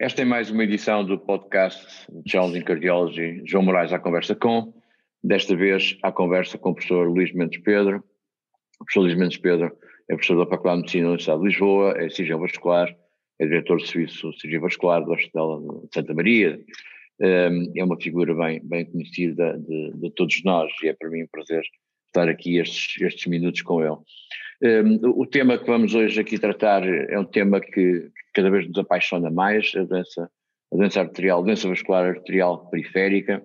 Esta é mais uma edição do podcast Challenging Cardiology, João Moraes à conversa com, desta vez à conversa com o professor Luís Mendes Pedro. O professor Luís Mendes Pedro é professor da Faculdade de Medicina da Universidade de Lisboa, é cirurgião vascular, é diretor de serviço de cirurgia vascular do Hospital de Santa Maria, hum, é uma figura bem, bem conhecida de, de todos nós e é para mim um prazer estar aqui estes, estes minutos com ele. Um, o tema que vamos hoje aqui tratar é um tema que cada vez nos apaixona mais, a doença, a doença arterial, a doença vascular arterial periférica.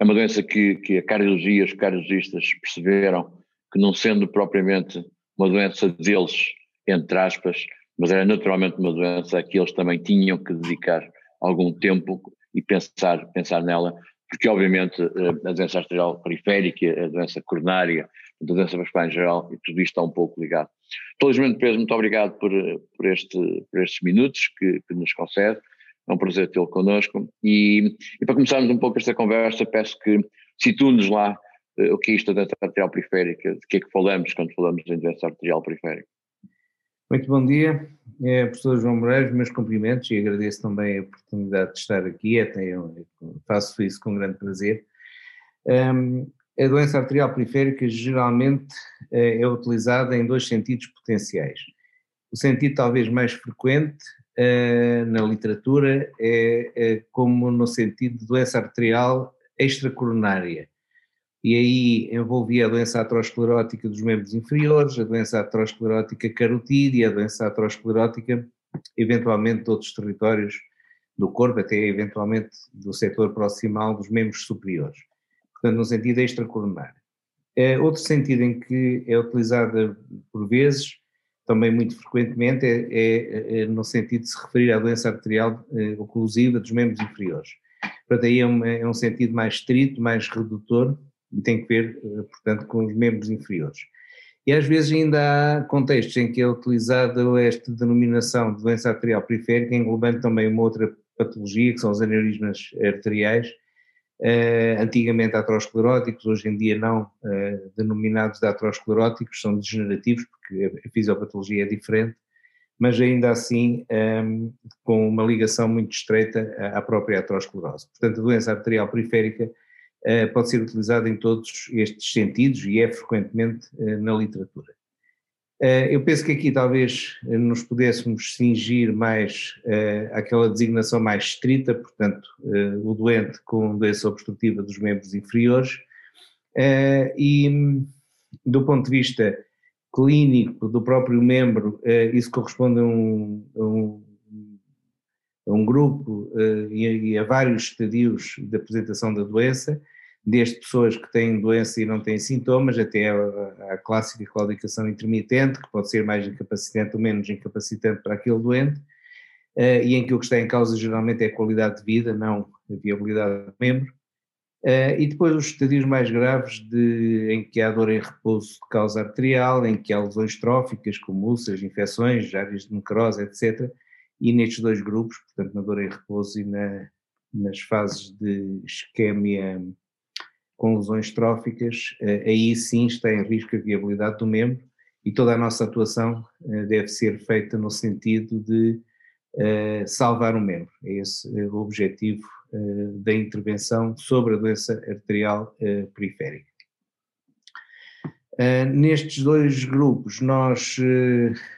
É uma doença que, que a cardiologia, os cardiologistas perceberam que não sendo propriamente uma doença deles, entre aspas, mas era naturalmente uma doença a que eles também tinham que dedicar algum tempo e pensar, pensar nela, porque obviamente eh, a doença arterial periférica, a doença coronária, a doença vascular em geral, e tudo isto está um pouco ligado. Felizmente, Pedro, muito obrigado por, por, este, por estes minutos que, que, nos concede, é um prazer tê-lo connosco, e, e, para começarmos um pouco esta conversa, peço que situ-nos lá uh, o que é isto da doença arterial periférica, de que é que falamos quando falamos em doença arterial periférica. Muito bom dia, é, professor João Moraes, meus cumprimentos e agradeço também a oportunidade de estar aqui, até eu faço isso com grande prazer. Um, a doença arterial periférica geralmente é, é utilizada em dois sentidos potenciais. O sentido talvez mais frequente uh, na literatura é, é, como no sentido de doença arterial extracoronária, e aí envolvia a doença aterosclerótica dos membros inferiores, a doença aterosclerótica carotídea, a doença aterosclerótica, eventualmente de outros territórios do corpo, até eventualmente do setor proximal dos membros superiores. Portanto, no sentido extracoronário. É, outro sentido em que é utilizada por vezes, também muito frequentemente, é, é, é no sentido de se referir à doença arterial eh, oclusiva dos membros inferiores. Portanto, aí é um, é um sentido mais estrito, mais redutor, e tem que ver, eh, portanto, com os membros inferiores. E às vezes ainda há contextos em que é utilizada esta denominação de doença arterial periférica, englobando também uma outra patologia, que são os aneurismas arteriais, uh, antigamente ateroscleróticos, hoje em dia não uh, denominados de ateroscleróticos, são degenerativos, porque a fisiopatologia é diferente, mas ainda assim um, ehm, com uma ligação muito estreita à própria aterosclerose. Portanto, a doença arterial periférica eh, pode ser utilizado em todos estes sentidos e é frequentemente na literatura. Eh, eu penso que aqui talvez nos pudéssemos cingir mais àquela designação mais estrita, portanto, o doente com doença obstrutiva dos membros inferiores, e do ponto de vista clínico do próprio membro, isso corresponde a um, a um, a um grupo e a vários estadios de apresentação da doença, desde pessoas que têm doença e não têm sintomas, até a, a clássica claudicação intermitente, que pode ser mais incapacitante ou menos incapacitante para aquele doente, uh, e em que o que está em causa geralmente é a qualidade de vida, não a viabilidade do membro. Uh, e depois os estadios mais graves de, em que há dor em repouso de causa arterial, em que há lesões tróficas, como úlceras, infecções, áreas de necrose, etc. E nestes dois grupos, portanto na dor em repouso e na, nas fases de isquemia com lesões tróficas, eh, aí sim está em risco a viabilidade do membro e toda a nossa atuação eh, deve ser feita no sentido de eh, salvar o membro. É esse o objetivo da intervenção sobre a doença arterial periférica. nestes dois grupos, nós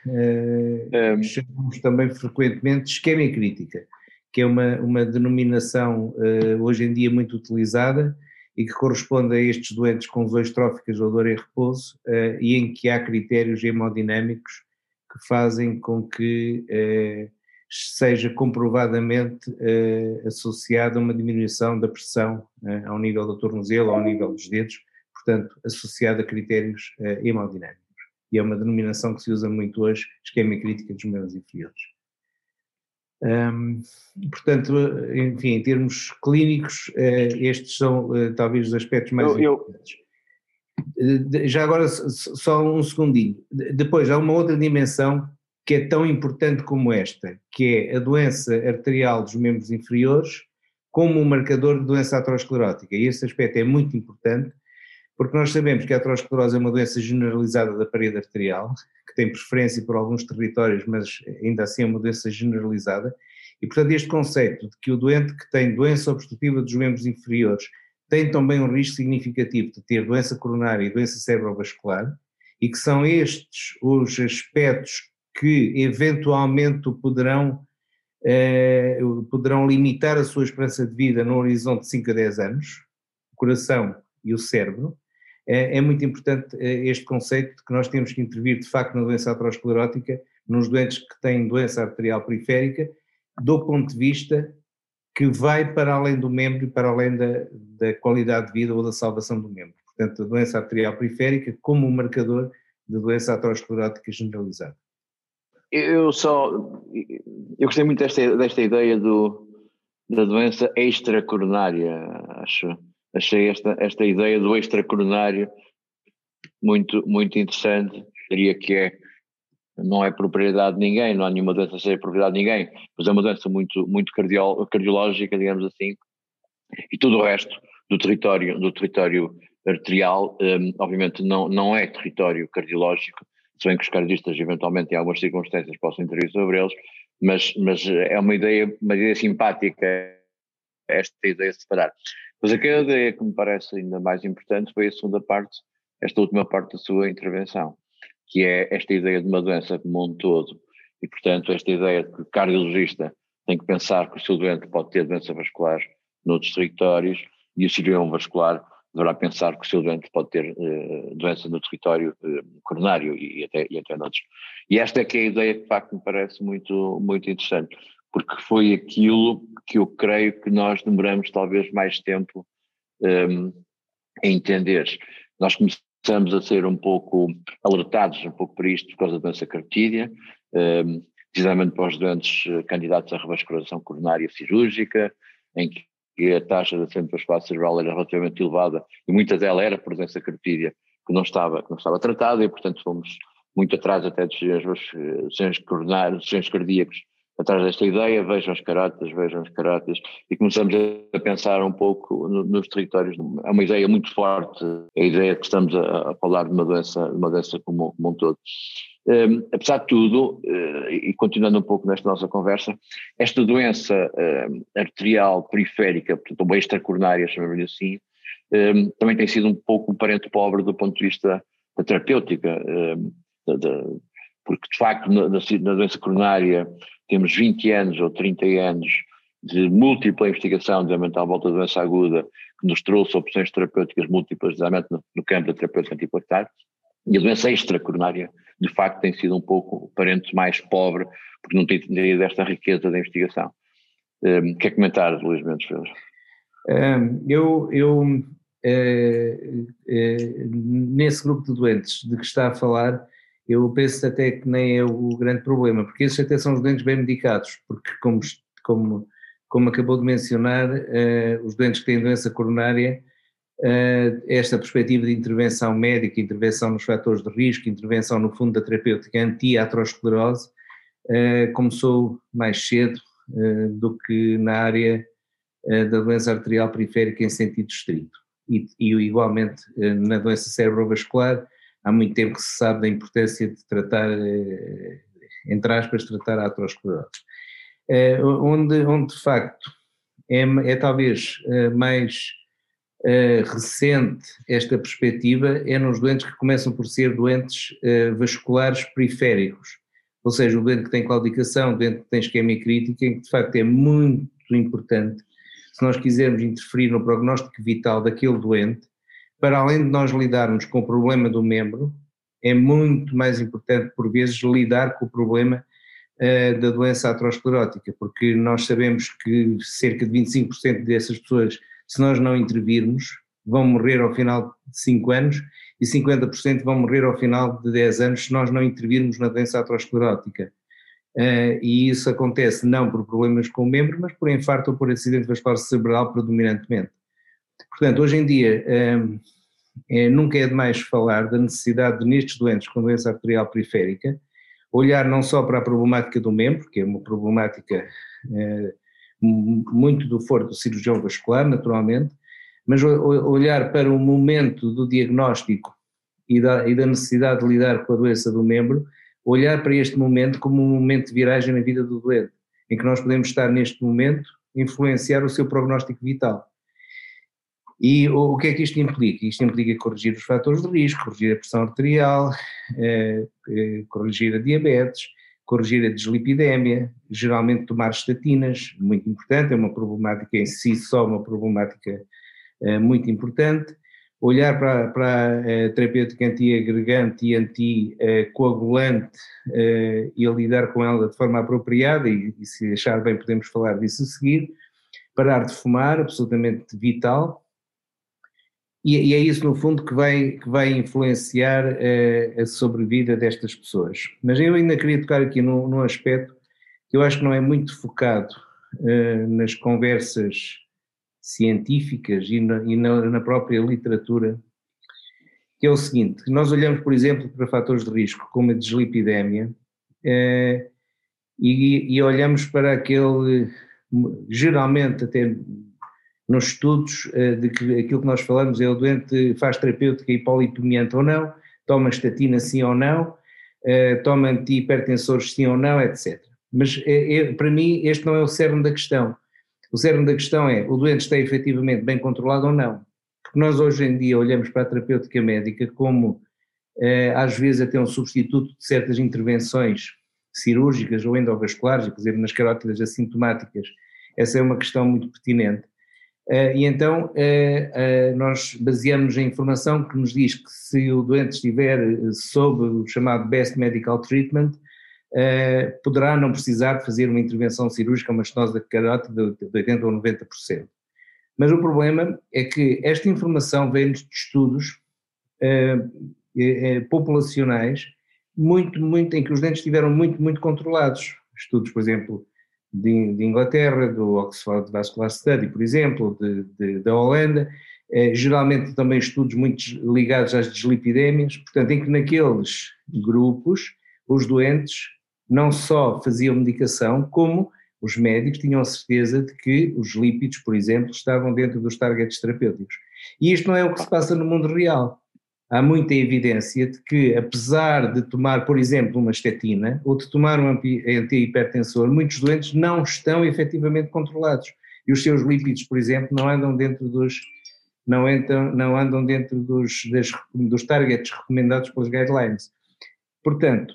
um. chamamos também frequentemente isquemia crítica, que é uma, uma denominação hoje em dia muito utilizada e que corresponde a estes doentes com lesões tróficas ou dor em repouso uh, e em que há critérios hemodinâmicos que fazem com que uh, seja comprovadamente uh, associada uma diminuição da pressão ao nível do tornozelo, ao nível dos dedos, portanto, associada a critérios hemodinâmicos. E é uma denominação que se usa muito hoje, esquema crítica dos membros inferiores. Um, portanto, enfim, em termos clínicos, uh, estes são uh, talvez os aspectos mais eu, importantes. Eu... Já agora, só um segundinho. Depois, há uma outra dimensão que é tão importante como esta, que é a doença arterial dos membros inferiores como um marcador de doença aterosclerótica. E esse aspecto é muito importante, porque nós sabemos que a aterosclerose é uma doença generalizada da parede arterial, que tem preferência por alguns territórios, mas ainda assim é uma doença generalizada, E, portanto, este conceito de que o doente que tem doença obstrutiva dos membros inferiores tem também um risco significativo de ter doença coronária e doença cerebrovascular, e que são estes os aspectos que eventualmente poderão, eh, poderão limitar a sua esperança de vida no horizonte de 5 a 10 anos, o coração e o cérebro, é, é muito importante eh, este conceito de que nós temos que intervir de facto na doença aterosclerótica, nos doentes que têm doença arterial periférica, do ponto de vista que vai para além do membro e para além da, da qualidade de vida ou da salvação do membro. Portanto, a doença arterial periférica como um marcador de doença aterosclerótica generalizada. Eu só, eu gostei muito desta, desta ideia do, da doença extracoronária, acho, achei esta, esta ideia do extracoronário muito, muito interessante, diria que é, não é propriedade de ninguém, não há nenhuma doença a ser propriedade de ninguém, mas é uma doença muito, muito cardiológica, digamos assim, e tudo o resto do território, do território arterial, um, obviamente não, não é território cardiológico, se bem que os cardiistas eventualmente em algumas circunstâncias possam intervir sobre eles, mas, mas é uma ideia, uma ideia simpática esta ideia de separar. Mas aquela ideia que me parece ainda mais importante foi a segunda parte, esta última parte da sua intervenção, que é esta ideia de uma doença como um todo, e portanto esta ideia de que o cardiologista tem que pensar que o seu doente pode ter doença vascular noutros territórios, e o cirurgião vascular deverá pensar que o seu doente pode ter uh, doença no território uh, coronário e até, e até noutros. E esta é que é a ideia que de facto me parece muito, muito interessante, porque foi aquilo que eu creio que nós demoramos talvez mais tempo um, a entender. Nós começamos a ser um pouco alertados um pouco por isto por causa da doença cartídea, um, precisamente para os doentes eh, candidatos à revascularização coronária cirúrgica, em que a taxa de acidente vascular cerebral era relativamente elevada e muita dela era por doença cartídea que não estava, que não estava tratada e portanto fomos muito atrás até dos decisões coronários, decisões cardíacos atrás desta ideia, vejam as caráteres, vejam as caráteres e começamos a pensar um pouco nos territórios, é uma ideia muito forte, a ideia que estamos a, a falar de uma doença, uma doença como, como um todo. Um, apesar de tudo, uh, e continuando um pouco nesta nossa conversa, esta doença uh, arterial periférica, portanto, uma extracoronária, chamamos assim, um, também tem sido um pouco um parente pobre do ponto de vista da terapêutica, um, de, de, porque de facto na, na, doença coronária temos 20 anos ou 30 anos de múltipla investigação, desenvolvimento à volta da doença aguda, que nos trouxe opções terapêuticas múltiplas, desenvolvimento no, no campo da terapêutica antiplaquetária, e a doença extracoronária, de facto, tem sido um pouco o parente mais pobre, porque não tem tido esta riqueza da investigação. Um, quer comentar, Luís Mendes Filhos? Um, eu, eu é, é, nesse grupo de doentes de que está a falar, eu penso até que nem é o grande problema, porque esses até são os doentes bem medicados, porque como, como, como acabou de mencionar, uh, os doentes que têm doença coronária eh, esta perspectiva de intervenção médica, intervenção nos fatores de risco, intervenção no fundo da terapêutica anti-aterosclerose, eh, começou mais cedo do que na área da doença arterial periférica em sentido estrito. E, e igualmente na doença cerebrovascular, há muito tempo que se sabe da importância de tratar, entre aspas, tratar a aterosclerose. Onde, onde de facto é, é talvez mais uh, recente esta perspectiva é nos doentes que começam por ser doentes vasculares periféricos, ou seja, o doente que tem claudicação, o doente que tem isquemia crítica, em que de facto é muito importante, se nós quisermos interferir no prognóstico vital daquele doente, para além de nós lidarmos com o problema do membro, é muito mais importante, por vezes, lidar com o problema uh, da doença aterosclerótica, porque nós sabemos que cerca de 25% dessas pessoas se nós não intervirmos, vão morrer ao final de 5 anos e 50% vão morrer ao final de 10 anos se nós não intervirmos na doença aterosclerótica. Uh, e isso acontece não por problemas com o membro, mas por infarto ou por acidente vascular cerebral predominantemente. Portanto, hoje em dia, uh, é, nunca é demais falar da necessidade de, nestes doentes com doença arterial periférica, olhar não só para a problemática do membro, que é uma problemática uh, muito do foro do cirurgião vascular, naturalmente, mas olhar para o momento do diagnóstico e da, e da, necessidade de lidar com a doença do membro, olhar para este momento como um momento de viragem na vida do doente, em que nós podemos estar neste momento, influenciar o seu prognóstico vital. E o, o que é que isto implica? Isto implica corrigir os fatores de risco, corrigir a pressão arterial, eh, eh, corrigir a diabetes, corrigir a deslipidemia, geralmente tomar estatinas, muito importante, é uma problemática em si só, uma problemática eh, muito importante, olhar para, para a terapêutica antiagregante e anticoagulante eh, e lidar com ela de forma apropriada, e, e se achar bem podemos falar disso a seguir, parar de fumar, absolutamente vital, e, e, é isso, no fundo, que vai, que vai influenciar uh, a sobrevida destas pessoas. Mas eu ainda queria tocar aqui num, num aspecto que eu acho que não é muito focado uh, nas conversas científicas e, na, e na, na, própria literatura, que é o seguinte: nós olhamos, por exemplo, para fatores de risco, como a deslipidemia, uh, e, e olhamos para aquele, geralmente até nos estudos eh, de que aquilo que nós falamos é o doente faz terapêutica hipolipomiante ou não, toma estatina sim ou não, eh, toma antihipertensores sim ou não, etc. Mas é, para mim este não é o cerne da questão. O cerne da questão é o doente está efetivamente bem controlado ou não. Porque nós hoje em dia olhamos para a terapêutica médica como às vezes até um substituto de certas intervenções cirúrgicas ou endovasculares, por exemplo nas carótidas assintomáticas, essa é uma questão muito pertinente. Uh, e então uh, uh, nós baseamos a informação que nos diz que se o doente estiver sob o chamado Best Medical Treatment, poderá não precisar de fazer uma intervenção cirúrgica, uma estenose da carótida de 80% ou 90%. Mas o problema é que esta informação vem de estudos populacionais muito, muito, em que os dentes estiveram muito, muito controlados. Estudos, por exemplo, de, de, Inglaterra, do Oxford Vascular Study, por exemplo, de, de, da Holanda, eh, geralmente também estudos muito ligados às deslipidémias, portanto, em que naqueles grupos os doentes não só faziam medicação, como os médicos tinham a certeza de que os lípidos, por exemplo, estavam dentro dos targets terapêuticos. E isto não é o que se passa no mundo real há muita evidência de que, apesar de tomar, por exemplo, uma estatina ou de tomar um antihipertensor, muitos doentes não estão efetivamente controlados. E os seus lípidos, por exemplo, não andam dentro dos não, entram, não andam dentro dos, das, dos targets recomendados pelas guidelines. Portanto,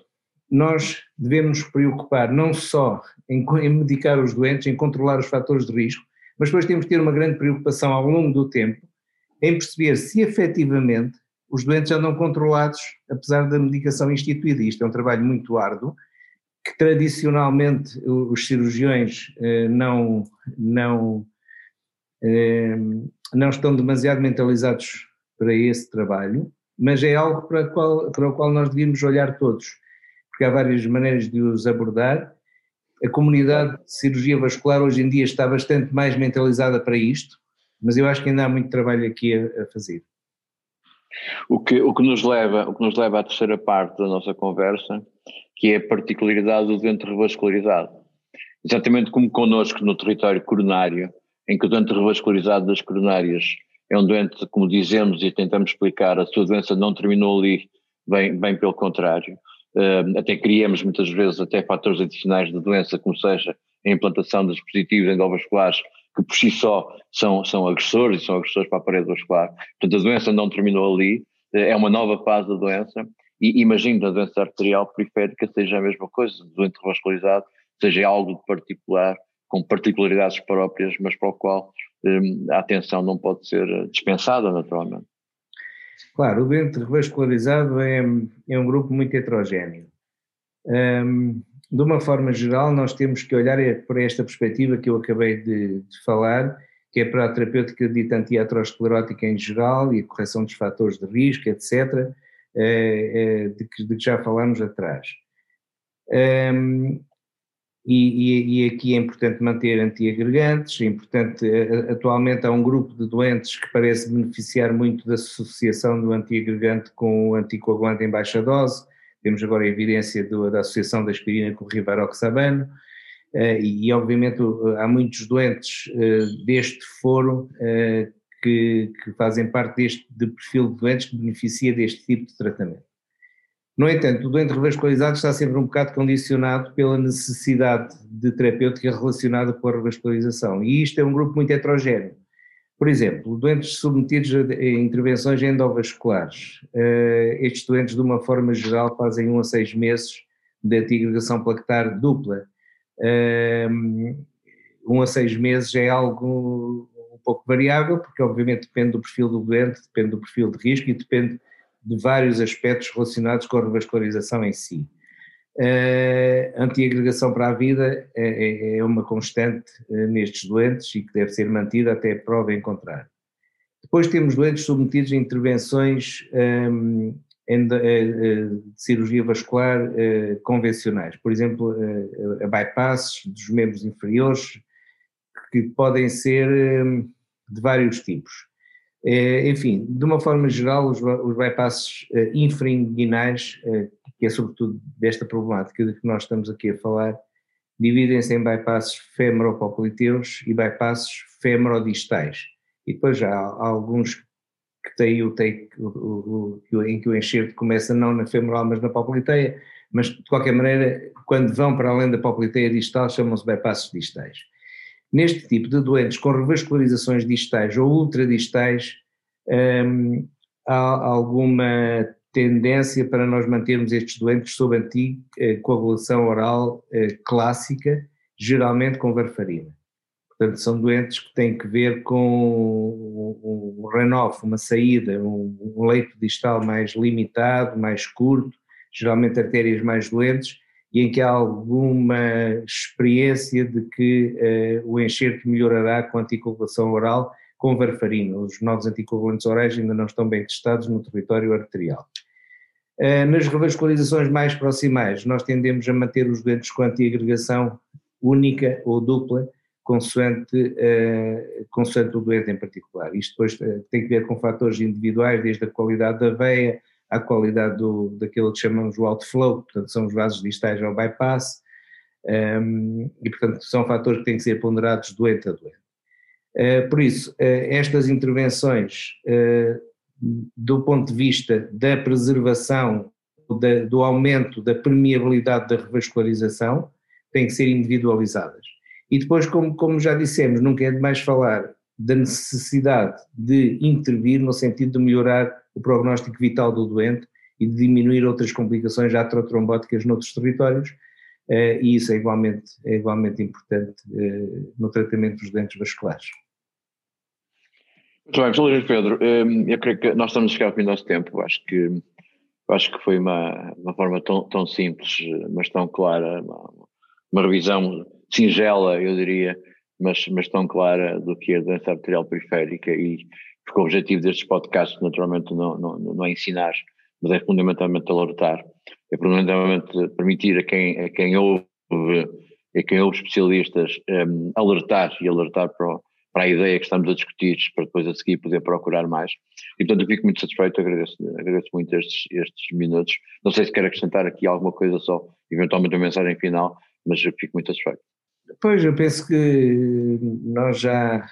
nós devemos nos preocupar não só em, em medicar os doentes, em controlar os fatores de risco, mas depois temos que ter uma grande preocupação ao longo do tempo em perceber se efetivamente os doentes andam controlados, apesar da medicação instituída. Isto é um trabalho muito árduo, que tradicionalmente os cirurgiões eh, não, não, eh, não estão demasiado mentalizados para esse trabalho, mas é algo para, qual, para o qual nós devíamos olhar todos, porque há várias maneiras de os abordar. A comunidade de cirurgia vascular hoje em dia está bastante mais mentalizada para isto, mas eu acho que ainda há muito trabalho aqui a, a fazer. O que, o, que nos leva, o que nos leva à terceira parte da nossa conversa, que é a particularidade do doente revascularizado. Exatamente como connosco no território coronário, em que o doente revascularizado das coronárias é um doente, como dizemos e tentamos explicar, a sua doença não terminou ali, bem, bem pelo contrário. Uh, até criamos muitas vezes até fatores adicionais de doença, como seja a implantação de dispositivos endovasculares que por si só são, são agressores e são agressores para a parede vascular. Portanto, a doença não terminou ali, é uma nova fase da doença e imagino que a doença arterial periférica seja a mesma coisa, doente revascularizado, seja algo particular, com particularidades próprias, mas para o qual hum, a atenção não pode ser dispensada naturalmente. Claro, o doente revascularizado é, é um grupo muito heterogéneo. Um, de uma forma geral, nós temos que olhar para esta perspectiva que eu acabei de, de falar, que é para a terapêutica dita antiaterosclerótica em geral e a correção dos fatores de risco, etc., eh, eh, de que, de que já falámos atrás. Um, e, e, aqui é importante manter antiagregantes, é importante, eh, atualmente há um grupo de doentes que parece beneficiar muito da associação do antiagregante com o anticoagulante em baixa dose, temos agora a evidência do, da associação da aspirina com o rivaroxabano, uh, e, obviamente há muitos doentes uh, deste foro uh, que, que, fazem parte deste de perfil de doentes que beneficia deste tipo de tratamento. No entanto, o doente revascularizado está sempre um bocado condicionado pela necessidade de terapêutica relacionada com a revascularização, e isto é um grupo muito heterogéneo. Por exemplo, doentes submetidos a intervenções endovasculares. Uh, estes doentes, de uma forma geral, fazem um a seis meses de antiagregação plaquetária dupla. Uh, um a seis meses é algo um pouco variável, porque obviamente depende do perfil do doente, depende do perfil de risco e depende de vários aspectos relacionados com a revascularização em si. A antiagregação para a vida é, é, é uma constante eh, nestes doentes e que deve ser mantida até prova em contrário. Depois temos doentes submetidos a intervenções um, ehm, eh, eh, de cirurgia vascular convencionais, por exemplo, a bypasses dos membros inferiores, que podem ser ehm, de vários tipos. Enfim, de uma forma geral, os, bypasses infrainguinais que é sobretudo desta problemática de que nós estamos aqui a falar, dividem-se em bypasses femoropopliteus e bypasses femorodistais. E depois já há alguns que têm o take, o, o, em que o enxerto começa não na femoral, mas na popliteia, mas de qualquer maneira, quando vão para além da popliteia distal, chamam-se bypasses distais. Neste tipo de doentes com revascularizações distais ou ultradistais, hum, há alguma tendência para nós mantermos estes doentes sob anticoagulação oral eh, clássica, geralmente com varfarina. Portanto, são doentes que têm que ver com um runoff, uma saída, um leito distal mais limitado, mais curto, geralmente artérias mais doentes, e em que há alguma experiência de que uh, o enxerto melhorará com anticoagulação oral com varfarina. Os novos anticoagulantes orais ainda não estão bem testados no território arterial. Eh, nas revascularizações mais proximais, nós tendemos a manter os doentes com antiagregação única ou dupla, consoante, uh, consoante o doente em particular. Isto depois uh, tem que ver com fatores individuais, desde a qualidade da veia, à qualidade do, daquilo que chamamos o outflow, portanto são os vasos distais ao bypass, um, ehm, e portanto são fatores que têm que ser ponderados doente a doente. Uh, por isso, estas intervenções do ponto de vista da preservação, da, do aumento da permeabilidade da revascularização, têm que ser individualizadas. E depois, como, como já dissemos, nunca é demais falar da necessidade de intervir no sentido de melhorar o prognóstico vital do doente e de diminuir outras complicações atrotrombóticas noutros territórios, eh, e isso é igualmente, é igualmente importante eh, no tratamento dos doentes vasculares. Muito bem, Luís Pedro, hum, eu creio que nós estamos a chegar ao fim do nosso tempo, acho que, acho que foi uma, uma forma tão, tão simples, mas tão clara, uma, uma revisão singela, eu diria, mas, mas tão clara do que é a doença arterial periférica e porque o objetivo destes podcasts naturalmente não, não, não é ensinar, mas é fundamentalmente alertar, é fundamentalmente permitir a quem, a quem ouve, a quem ouve especialistas um, alertar e alertar para o, para a ideia que estamos a discutir, para depois a seguir poder procurar mais. E portanto eu fico muito satisfeito, agradeço, agradeço muito estes, estes minutos. Não sei se quer acrescentar aqui alguma coisa só, eventualmente uma mensagem final, mas eu fico muito satisfeito. Pois, eu penso que nós já,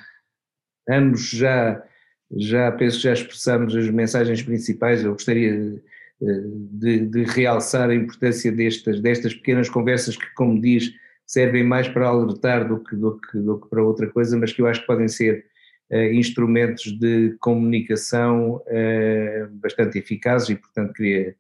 ambos já, já penso que já expressamos as mensagens principais, eu gostaria de, de realçar a importância destas, destas pequenas conversas que, como diz, servem mais para alertar do que, do que, do que para outra coisa, mas que eu acho que podem ser uh, instrumentos de comunicação uh, bastante eficazes e, portanto, queria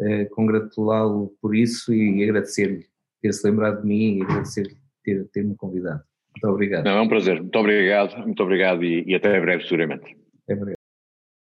uh, congratulá-lo por isso e agradecer-lhe ter-se lembrado de mim e agradecer-lhe ter, ter-me convidado. Muito obrigado. Não, é um prazer. Muito obrigado, muito obrigado e, e até breve, seguramente. Até breve.